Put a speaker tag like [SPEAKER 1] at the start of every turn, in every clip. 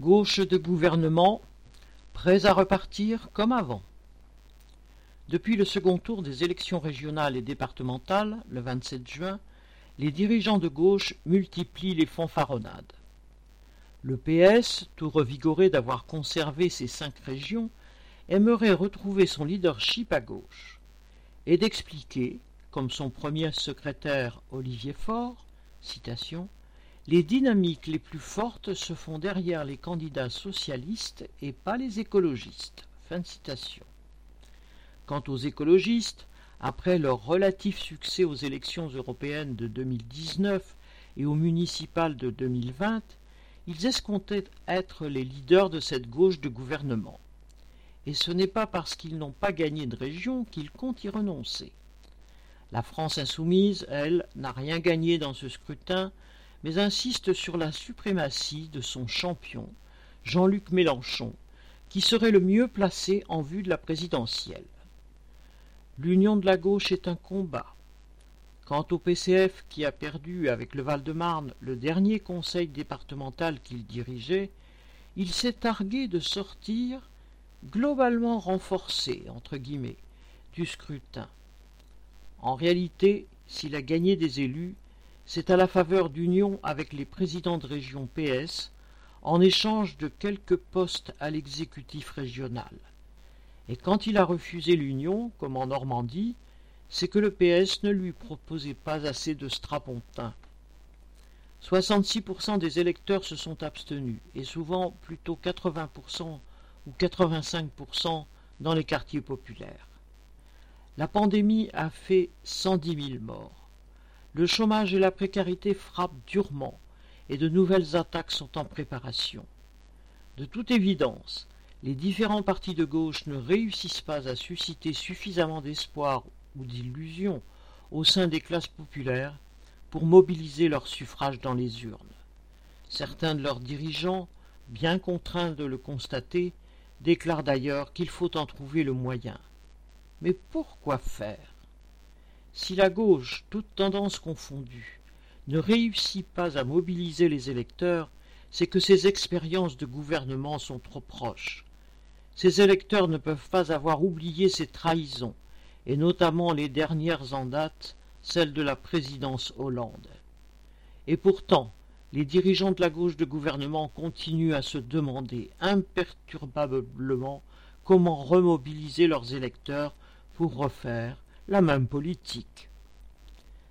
[SPEAKER 1] Gauche de gouvernement, prêts à repartir comme avant. Depuis le second tour des élections régionales et départementales, le 27 juin, les dirigeants de gauche multiplient les fanfaronnades. Le PS, tout revigoré d'avoir conservé ses cinq régions, aimerait retrouver son leadership à gauche et d'expliquer, comme son premier secrétaire Olivier Faure, citation, les dynamiques les plus fortes se font derrière les candidats socialistes et pas les écologistes. Fin de citation. Quant aux écologistes, après leur relatif succès aux élections européennes de 2019 et aux municipales de 2020, ils escomptaient être les leaders de cette gauche de gouvernement. Et ce n'est pas parce qu'ils n'ont pas gagné de région qu'ils comptent y renoncer. La France insoumise, elle, n'a rien gagné dans ce scrutin, mais insiste sur la suprématie de son champion, Jean-Luc Mélenchon, qui serait le mieux placé en vue de la présidentielle. L'union de la gauche est un combat. Quant au PCF qui a perdu avec le Val-de-Marne le dernier conseil départemental qu'il dirigeait, il s'est targué de sortir globalement renforcé du scrutin. En réalité, s'il a gagné des élus, c'est à la faveur d'union avec les présidents de région PS en échange de quelques postes à l'exécutif régional. Et quand il a refusé l'union, comme en Normandie, c'est que le PS ne lui proposait pas assez de strapontin. 66% des électeurs se sont abstenus, et souvent plutôt 80% ou 85% dans les quartiers populaires. La pandémie a fait 110 000 morts. Le chômage et la précarité frappent durement, et de nouvelles attaques sont en préparation. De toute évidence, les différents partis de gauche ne réussissent pas à susciter suffisamment d'espoir ou d'illusion au sein des classes populaires pour mobiliser leur suffrage dans les urnes. Certains de leurs dirigeants, bien contraints de le constater, déclarent d'ailleurs qu'il faut en trouver le moyen. Mais pourquoi faire? Si la gauche, toute tendance confondue, ne réussit pas à mobiliser les électeurs, c'est que ses expériences de gouvernement sont trop proches, ces électeurs ne peuvent pas avoir oublié ces trahisons, et notamment les dernières en date, celles de la présidence Hollande. Et pourtant, les dirigeants de la gauche de gouvernement continuent à se demander imperturbablement comment remobiliser leurs électeurs pour refaire la même politique.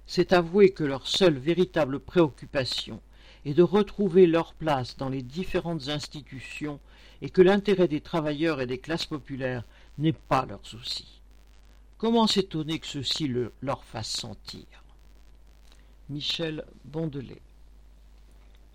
[SPEAKER 1] C'est avouer que leur seule véritable préoccupation est de retrouver leur place dans les différentes institutions et que l'intérêt des travailleurs et des classes populaires n'est pas leur souci. Comment s'étonner que ceci le leur fasse sentir? Michel Bondelet